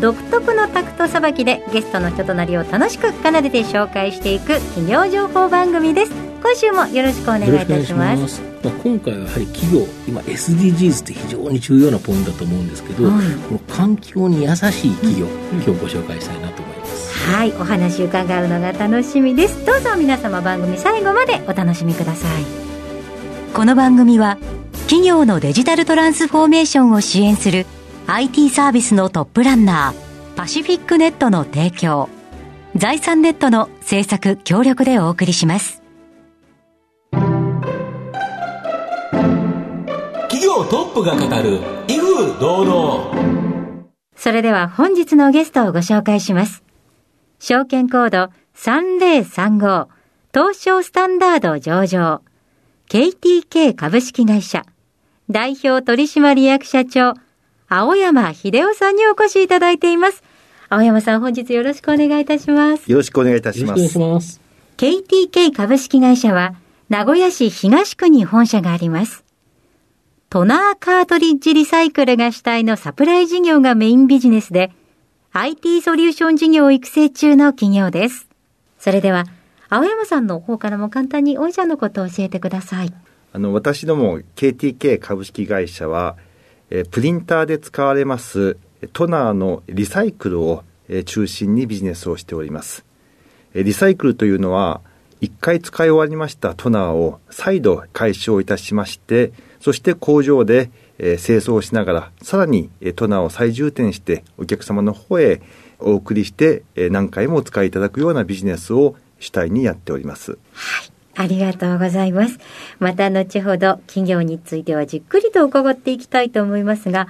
独特のタクトさばきでゲストの人となりを楽しく奏でて紹介していく企業情報番組です。今週もよろしくお願いいたします。まあ、今回はやはり企業今 SDGs って非常に重要なポイントだと思うんですけど、はい、この環境に優しい企業、うん、今日ご紹介したいなと思います。はい。お話伺うのが楽しみです。どうぞ皆様番組最後までお楽しみください。この番組は企業のデジタルトランスフォーメーションを支援する IT サービスのトップランナーパシフィックネットの提供。財産ネットの制作協力でお送りします。業トップが語る威風堂々。それでは本日のゲストをご紹介します。証券コード3035東証スタンダード上場。KTK 株式会社。代表取締役社長青山秀夫さんにお越しいただいています。青山さん本日よろしくお願いいたします。よろしくお願いいたします。KTK 株式会社は名古屋市東区に本社があります。トナーカートリッジリサイクルが主体のサプライ事業がメインビジネスで、IT ソリューション事業を育成中の企業です。それでは、青山さんの方からも簡単に御社のことを教えてください。あの、私ども KTK 株式会社は、えプリンターで使われますトナーのリサイクルを、中心にビジネスをしております。リサイクルというのは、一回使い終わりましたトナーを再度回収いたしまして、そして工場で、清掃しながら、さらに、トナーを再充填して、お客様の方へお送りして、何回もお使いいただくようなビジネスを主体にやっております。はい。ありがとうございます。また後ほど企業についてはじっくりと伺っていきたいと思いますが、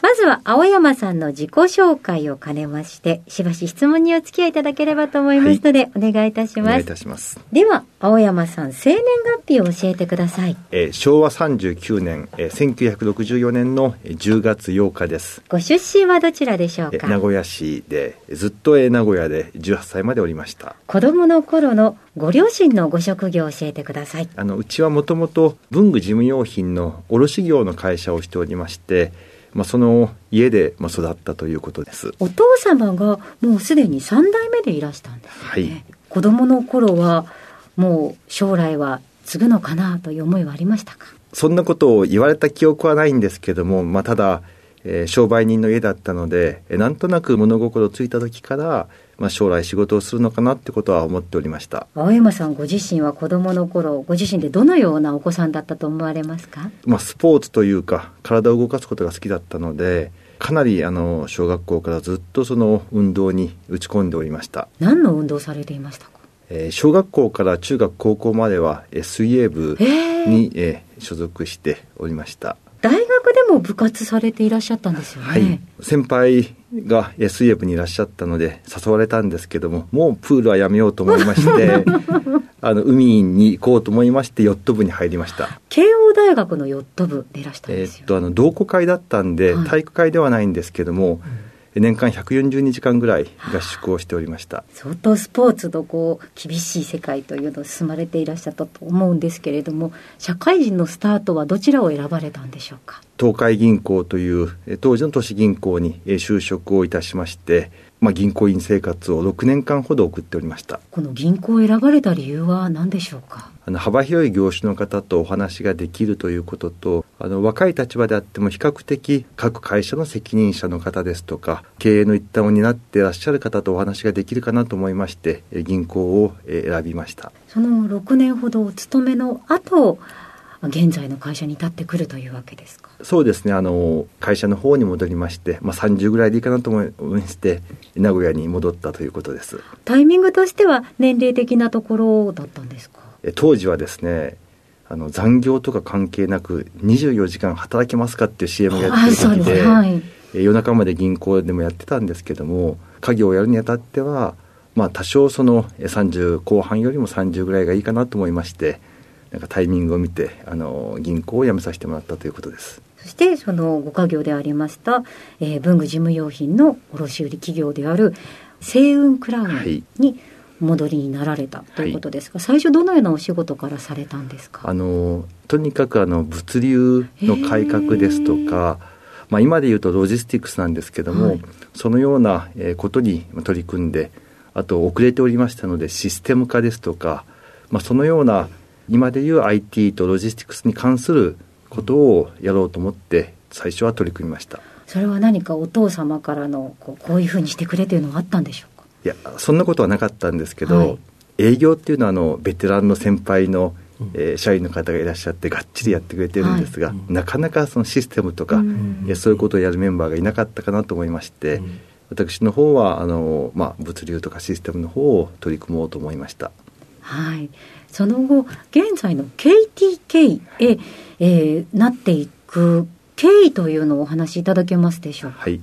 まずは青山さんの自己紹介を兼ねまして、しばし質問にお付き合いいただければと思いますので、はい、お願いいたします。お願いいたします。では、青山さん、生年月日を教えてください。えー、昭和39年、えー、1964年の10月8日です。ご出身はどちらでしょうか？名古屋市で、ずっと名古屋で18歳までおりました。子供の頃のご両親のご職業を教えてください。あの、うちはもともと文具事務用品の卸業の会社をしておりまして、まあ、その家でまあ育ったということです。お父様がもうすでに3代目でいらしたんです、ね、はい、子供の頃はもう将来は継ぐのかなという思いはありましたか？そんなことを言われた記憶はないんですけども、まあ、ただ、えー、商売人の家だったので、えー、なんとなく物心ついた時からまあ、将来仕事をするのかなってことは思っておりました。青山さんご自身は子どもの頃ご自身でどのようなお子さんだったと思われますか、まあ、スポーツというか体を動かすことが好きだったのでかなりあの小学校からずっとその運動に打ち込んでおりました。何の運動されていましたか？えー、小学校から中学高校までは、えー、水泳部に、えー、所属しておりました大学でも部活されていらっしゃったんですよね。はい。先輩が水泳部にいらっしゃったので誘われたんですけども、もうプールはやめようと思いまして、あの、海に行こうと思いまして、ヨット部に入りました。慶応大学のヨット部でいらしたんですよ。えっと、あの、同好会だったんで、体育会ではないんですけども、うん年間142時間ぐらい合宿をしておりました、相当スポーツのこう厳しい世界というのを進まれていらっしゃったと思うんですけれども社会人のスタートはどちらを選ばれたんでしょうか？東海銀行という当時の都市銀行に就職をいたしましてまあ、銀行員生活を6年間ほど送っておりました。この銀行を選ばれた理由は何でしょうか？あの幅広い業種の方とお話ができるということとあの若い立場であっても比較的各会社の責任者の方ですとか経営の一端を担っていらっしゃる方とお話ができるかなと思いまして銀行を選びました。その6年ほどお勤めの後現在の会社に立ってくるというわけですか？そうですね。あの会社の方に戻りまして、まあ、30ぐらいでいいかなと思いまして名古屋に戻ったということです。タイミングとしては年齢的なところだったんですか？当時はですねあの残業とか関係なく24時間働けますかっていう CM がやってる時で、はい、夜中まで銀行でもやってたんですけども家業をやるにあたってはまあ多少その30後半よりも30ぐらいがいいかなと思いましてなんかタイミングを見てあの銀行を辞めさせてもらったということです。そしてそのご家業でありました、えー、文具事務用品の卸売企業である星雲クラウンに戻りになられたということですが、はい、最初どのようなお仕事からされたんですか？あのとにかくあの物流の改革ですとか、まあ、今でいうとロジスティクスなんですけども、はい、そのようなことに取り組んであと遅れておりましたのでシステム化ですとか、まあ、そのような今でいう IT とロジスティクスに関することをやろうと思って最初は取り組みました。それは何かお父様からのこうこういうふうにしてくれというのがあったんでしょうか？いやそんなことはなかったんですけど、はい、営業っていうのはあのベテランの先輩の、えー、社員の方がいらっしゃってがっちりやってくれてるんですが、はい、なかなかそのシステムとか、うん、そういうことをやるメンバーがいなかったかなと思いまして、うん、私の方はあの、まあ、物流とかシステムの方を取り組もうと思いました。はい。その後現在の KTK へ、えー、なっていく経緯というのをお話しいただけますでしょうか？はい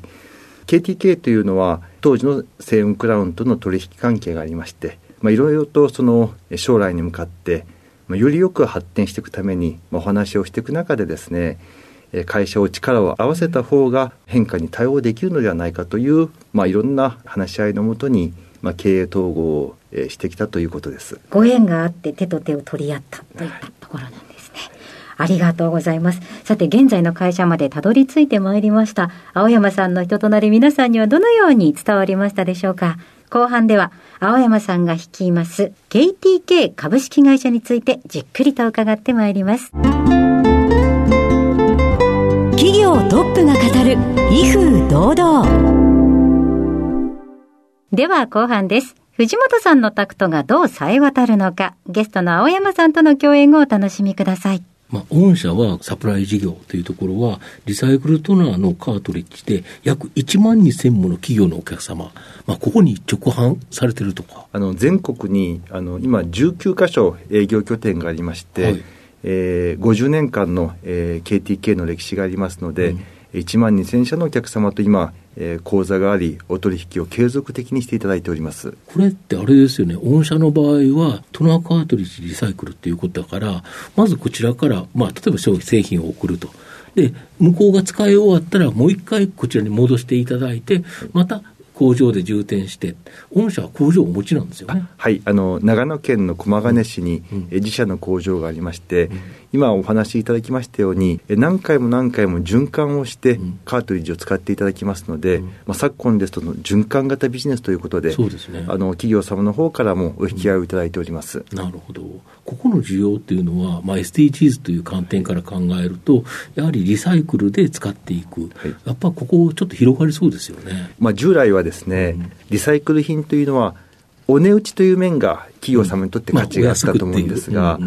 KTK というのは当時の西雲クラウンとの取引関係がありまして、いろいろとその将来に向かって、まあ、よりよく発展していくために、まあ、お話をしていく中でですね会社を力を合わせた方が変化に対応できるのではないかという、まあ、いろんな話し合いのもとに、まあ、経営統合をしてきたということです。ご縁があって手と手を取り合ったといったところなんですね。ありがとうございます。さて、現在の会社までたどり着いてまいりました。青山さんの人となり皆さんにはどのように伝わりましたでしょうか後半では、青山さんが率います KTK 株式会社についてじっくりと伺ってまいります。企業トップが語る、威風堂々。では後半です。藤本さんのタクトがどう冴え渡るのか、ゲストの青山さんとの共演をお楽しみください。まあ、御社はサプライ事業というところは、リサイクルトナーのカートリッジで約1万2000もの企業のお客様、まあ、ここに直販されてるとか。あの全国にあの今19箇所営業拠点がありまして、はい、えー、50年間の、えー、KTK の歴史がありますので、うん1万2000社のお客様と今、えー、口座があり、お取引を継続的にしていただいております。これってあれですよね、御社の場合は、トナーカートリッジリサイクルっていうことだから、まずこちらから、まあ、例えば商製品を送ると。で、向こうが使い終わったら、もう一回こちらに戻していただいて、また工場で充填して、御社は工場をお持ちなんですよね。はい、あの長野県の駒ヶ根市に、うん、自社の工場がありまして、うん、今お話しいただきましたように、何回も何回も循環をして、カートリッジを使っていただきますので、うん、まあ、昨今ですと循環型ビジネスということで、そうですね、あの企業様の方からもお引き合いをいただいております。なるほど。ここの需要っていうのは、まあ、SDGs という観点から考えると、やはりリサイクルで使っていく、はい、やっぱここ、ちょっと広がりそうですよね。まあ、従来はですね、うん、リサイクル品というのは、お値打ちという面が企業様にとって価値があったと思うんですが、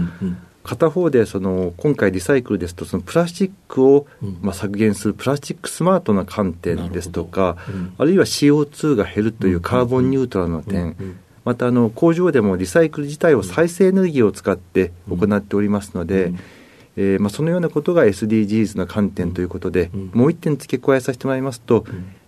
片方でその今回リサイクルですとそのプラスチックをまあ削減するプラスチックスマートな観点ですとか、あるいは CO2 が減るというカーボンニュートラルの点、またあの工場でもリサイクル自体を再生エネルギーを使って行っておりますので、えーまあ、そのようなことが SDGs の観点ということで、もう一点付け加えさせてもらいますと、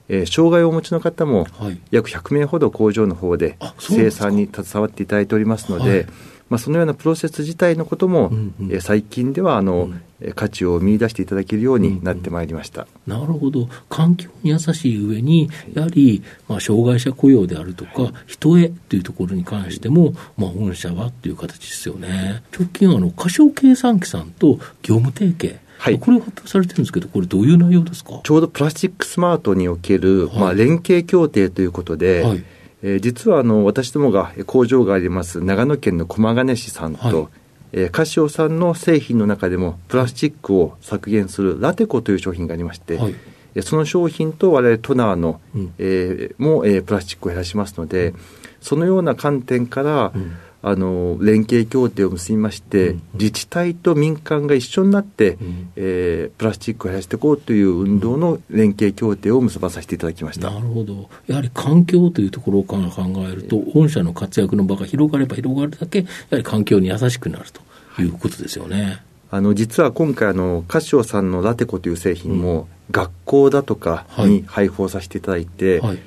えー、障害をお持ちの方も約100名ほど工場の方で生産に携わっていただいておりますので、まあ、そのようなプロセス自体のことも、うんうん、え最近ではあの、うん、価値を見出していただけるようになってまいりました、うんうん、なるほど、環境に優しい上に、やはり、まあ、障害者雇用であるとか、人へというところに関しても、まあ、御社はという形ですよね。直近あの、過小計算機さんと業務提携。はい、これを発表されてるんですけど、これ、どういう内容ですか？ちょうどプラスチックスマートにおける、はい、まあ、連携協定ということで、はいえー、実はあの私どもが工場があります長野県の駒ヶ根市さんと、はい、えー、カシオさんの製品の中でもプラスチックを削減するラテコという商品がありまして、はい、その商品と我々トナーの、うん、えー、も、えー、プラスチックを減らしますので、うん、そのような観点から、うんあの連携協定を結びまして、うん、自治体と民間が一緒になって、うん、えー、プラスチックを減らしていこうという運動の連携協定を結ばさせていただきました、なるほど、やはり環境というところから考えると、御社の活躍の場が広がれば広がるだけ、やはり環境に優しくなるとい。うことですよね。あの実は今回あのカシオさんのラテコという製品も、学校だとかに配布をさせていただいて、はい、え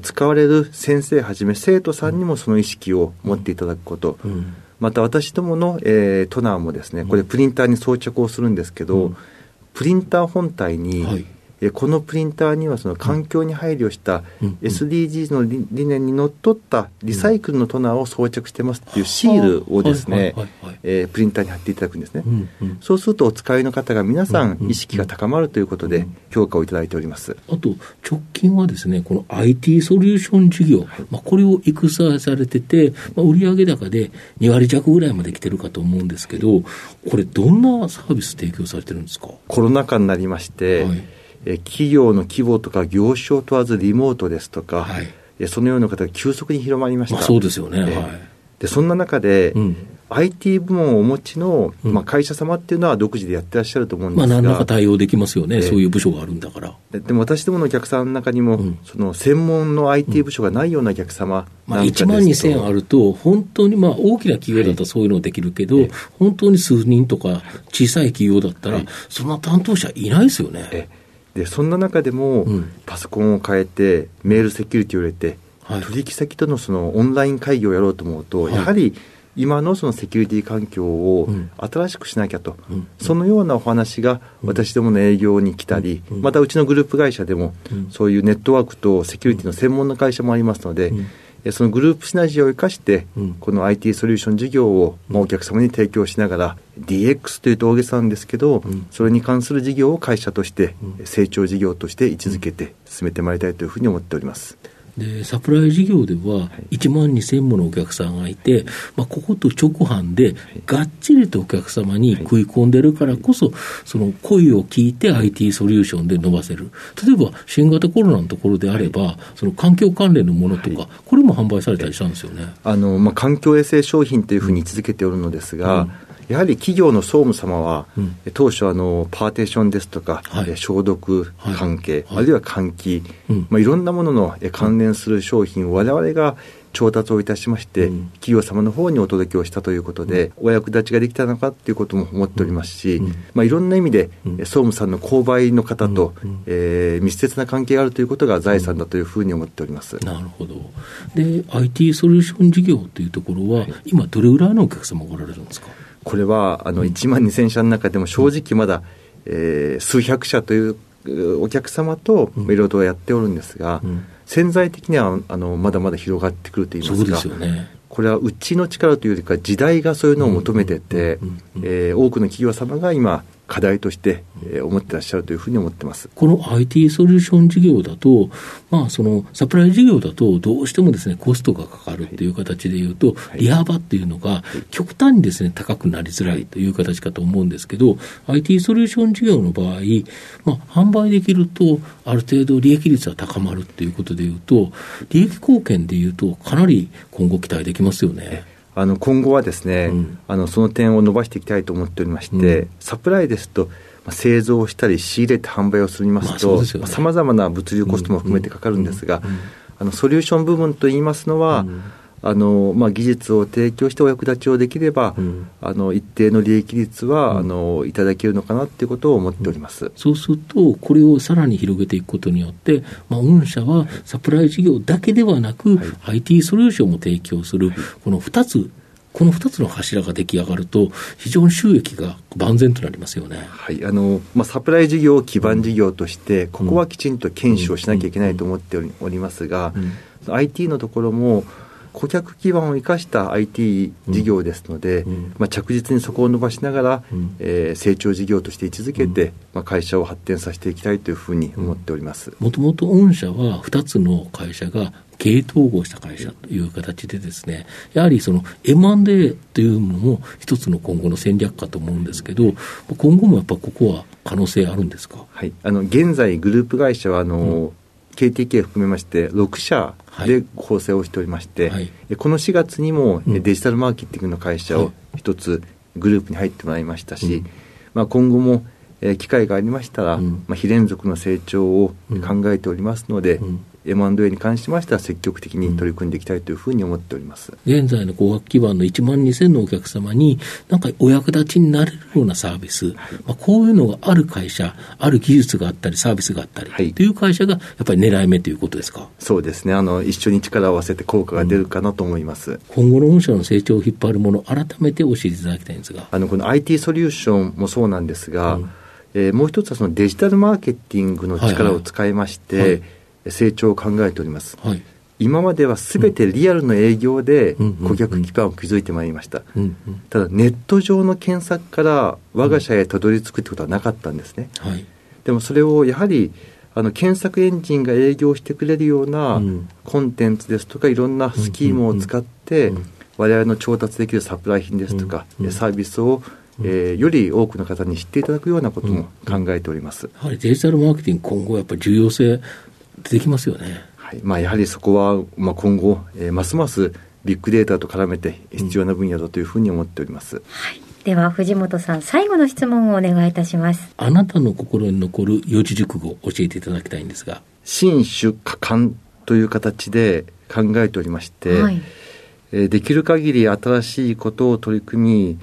使われる先生はじめ生徒さんにもその意識を持っていただくこと、うん、また私どもの、えー、トナーもですねこれプリンターに装着をするんですけど、うん、プリンター本体に、はい。えこのプリンターにはその環境に配慮した SDGs の理念にのっとったリサイクルのトナーを装着してますっていうシールをですね、えプリンターに貼っていただくんですね、そうするとお使いの方が皆さん意識が高まるということで評価をいただいております。あと直近はですねこの IT ソリューション事業、まあ、これを育成されてて、まあ、売上高で2割弱ぐらいまで来てるかと思うんですけどこれどんなサービス提供されてるんですか？コロナ禍になりまして、はいえ企業の規模とか業種を問わずリモートですとか、はい、そのような方が急速に広まりました。まあ、そうですよね、はい、でそんな中で、うん。IT 部門をお持ちの、まあ、会社様っていうのは独自でやってらっしゃると思うんですが、まあ、何らか対応できますよね、そういう部署があるんだから。でも私どものお客さんの中にも、うん、その専門の IT 部署がないようなお客様まあ、1万2000あると、本当にまあ大きな企業だったらそういうのできるけど、はい、本当に数人とか小さい企業だったら、そんな担当者いないですよね。でそんな中でも、パソコンを変えてメールセキュリティを入れて、はい、取引先とのそのオンライン会議をやろうと思うと、はい、やはり今のそのセキュリティ環境を新しくしなきゃと、うん、そのようなお話が私どもの営業に来たり、うん、またうちのグループ会社でも、そういうネットワークとセキュリティの専門の会社もありますので、そのグループシナジーを生かして、この IT ソリューション事業を、まあ、お客様に提供しながら、DX というと大げさなんですけど、それに関する事業を会社として、成長事業として位置づけて進めてまいりたいというふうに思っております。でサプライ事業では1万2000ものお客さんがいて、まあ、ここと直販でがっちりとお客様に食い込んでるからこそ、その声を聞いて IT ソリューションで伸ばせる。例えば新型コロナのところであれば、その環境関連のものとか、これも販売されたりしたんですよね。あのまあ、環境衛生商品というふうに位置づけておるのですが、うんやはり企業の総務様は、うん、当初あの、パーテーションですとか、はい、消毒関係、はい、あるいは換気、うん、まあ、いろんなものの関連する商品をわれわれが調達をいたしまして、うん、企業様の方にお届けをしたということで、お役立ちができたのかということも思っておりますし、まあ、いろんな意味で、総務さんの購買の方と、えー、密接な関係があるということが財産だというふうに思っております、なるほど。で、IT ソリューション事業というところは、はい、今、どれぐらいのお客様がおられるんですか？これはあの1万2000社の中でも正直まだ、えー、数百社というお客様といろいろとやっておるんですが、うん、潜在的にはあのまだまだ広がってくるといいますか。すよね。これはうちの力というよりか時代がそういうのを求めてて、え多くの企業様が今課題として、えー、思ってらっしゃるというふうに思ってます。この IT ソリューション事業だと、まあ、そのサプライ事業だと、どうしてもですねコストがかかるっていう形でいうと、はい、利幅っていうのが極端にですね高くなりづらいという形かと思うんですけど、IT ソリューション事業の場合、まあ、販売できると、ある程度利益率は高まるっていうことでいうと、利益貢献でいうと、かなり今後期待できますよね。あの今後はですね、うん、あのその点を伸ばしていきたいと思っておりまして、うん、サプライですと、まあ、製造したり仕入れて販売をするますと、さまざ、まな物流コストも含めてかかるんですが、あのソリューション部分といいますのは、あのまあ、技術を提供してお役立ちをできれば、うん、あの一定の利益率は、うん、あのいただけるのかなということを思っております、うん、そうすると、これをさらに広げていくことによって、まあ、御社はサプライ事業だけではなく、はい、IT ソリューションも提供する、はい、この2つ、この2つの柱が出来上がると、非常に収益が万全となりますよね、はい。あのまあ、サプライ事業を基盤事業として、ここはきちんと検証しなきゃいけないと思っておりますが、IT のところも、顧客基盤を生かした IT 事業ですので、うん、まあ、着実にそこを伸ばしながら、うん、えー、成長事業として位置づけて、うん、まあ、会社を発展させていきたいというふうに思っております。もともと御社は2つの会社が経営統合した会社という形でですね、やはりその M&A というのも一つの今後の戦略かと思うんですけど、今後もやっぱここは可能性あるんですか、はい、あの現在、グループ会社はあの、KTK 含めまして6社で構成をしておりまして、はい、この4月にもデジタルマーケティングの会社を一つグループに入ってもらいましたし、まあ、今後も機会がありましたら、まあ、非連続の成長を考えておりますので、M&A に関しましては積極的に取り組んでいきたいというふうに思っております。現在の工学基盤の1万2000のお客様に、なんかお役立ちになれるようなサービス、まあ、こういうのがある会社、ある技術があったり、サービスがあったり、はいという会社がやっぱり狙い目ということですか？そうですね。あの、一緒に力を合わせて効果が出るかなと思います。今後の御社の成長を引っ張るもの、改めて教えていただきたいんですが。あの、この IT ソリューションもそうなんですが、えーもう一つはそのデジタルマーケティングの力を使いまして、はいはい成長を考えております。はい。今まではすべてリアルの営業でうん顧客基盤を築いてまいりました。うんうん。ただネット上の検索から我が社へたどり着くってことはなかったんですね。はい。でもそれをやはりあの検索エンジンが営業してくれるようなうんコンテンツですとかいろんなスキームを使って我々の調達できるサプライ品ですとかサービスをえーより多くの方に知っていただくようなことも考えております。やはりデジタルマーケティング、今後やっぱり重要性出てきますよね。はいまあ、やはりそこは、まあ、今後、えーますますビッグデータと絡めて必要な分野だというふうに思っております。はい。では、藤本さん、最後の質問をお願いいたします。あなたの心に残る四字熟語を教えていただきたいんですが。新種果敢という形で考えておりまして、はい。えーできる限り新しいことを取り組み、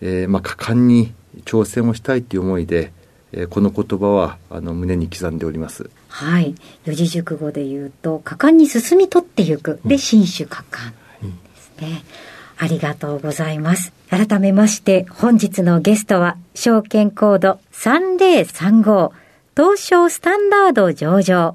えーまあ、果敢に挑戦をしたいという思いで、えーこの言葉はあの胸に刻んでおります。はい。四字熟語で言うと、果敢に進み取っていく。で、新種果敢ですね。ありがとうございます。改めまして、本日のゲストは、証券コード3035、東証スタンダード上場、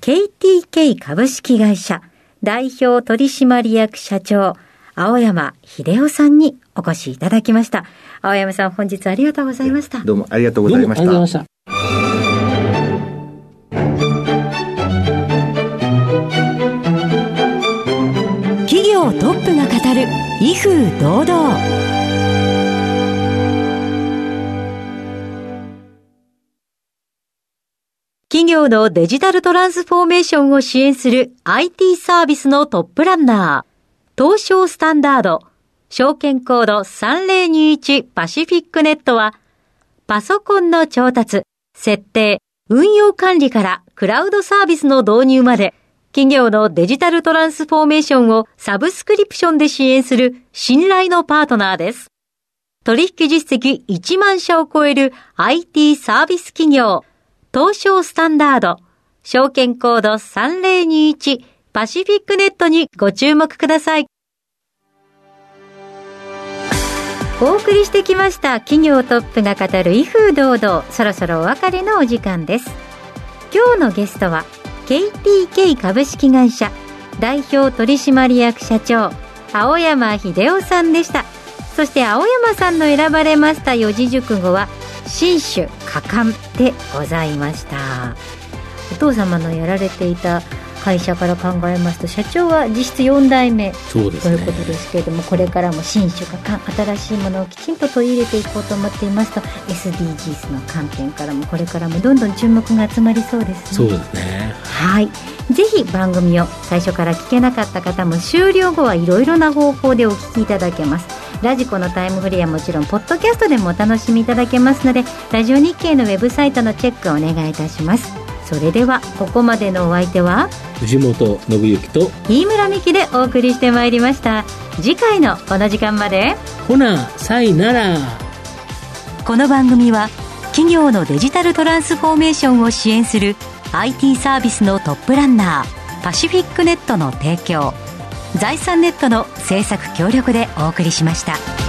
KTK 株式会社、代表取締役社長、青山秀夫さんにお越しいただきました。青山さん、本日ありがとうございました。どうもありがとうございました。企業トップが語る威風堂々。企業のデジタルトランスフォーメーションを支援する IT サービスのトップランナー、東証スタンダード、証券コード3021パシフィックネットは、パソコンの調達、設定、運用管理からクラウドサービスの導入まで、企業のデジタルトランスフォーメーションをサブスクリプションで支援する信頼のパートナーです。取引実績1万社を超える IT サービス企業、東証スタンダード、証券コード3021パシフィックネットにご注目ください。お送りしてきました企業トップが語る威風堂々、そろそろお別れのお時間です。今日のゲストは KTK 株式会社代表取締役社長青山秀夫さんでした。そして青山さんの選ばれました四字熟語は新種果敢でございましたお父様のやられていた会社から考えますと社長は実質4代目。ということですけれども、これからも新種果敢新しいものをきちんと取り入れていこうと思っていますと SDGs の観点からもこれからもどんどん注目が集まりそうですねそうですね。はい。ぜひ番組を最初から聞けなかった方も終了後はいろいろな方法でお聞きいただけます。ラジコのタイムフリーはもちろん、ポッドキャストでもお楽しみいただけますので、ラジオ日経のウェブサイトのチェックをお願いいたします。それでは、ここまでのお相手は、藤本信之と、飯村美希でお送りしてまいりました。次回のこの時間まで、ほな、さいなら。この番組は企業のデジタルトランスフォーメーションを支援する IT サービスのトップランナーパシフィックネットの提供財産ネットの制作協力でお送りしました。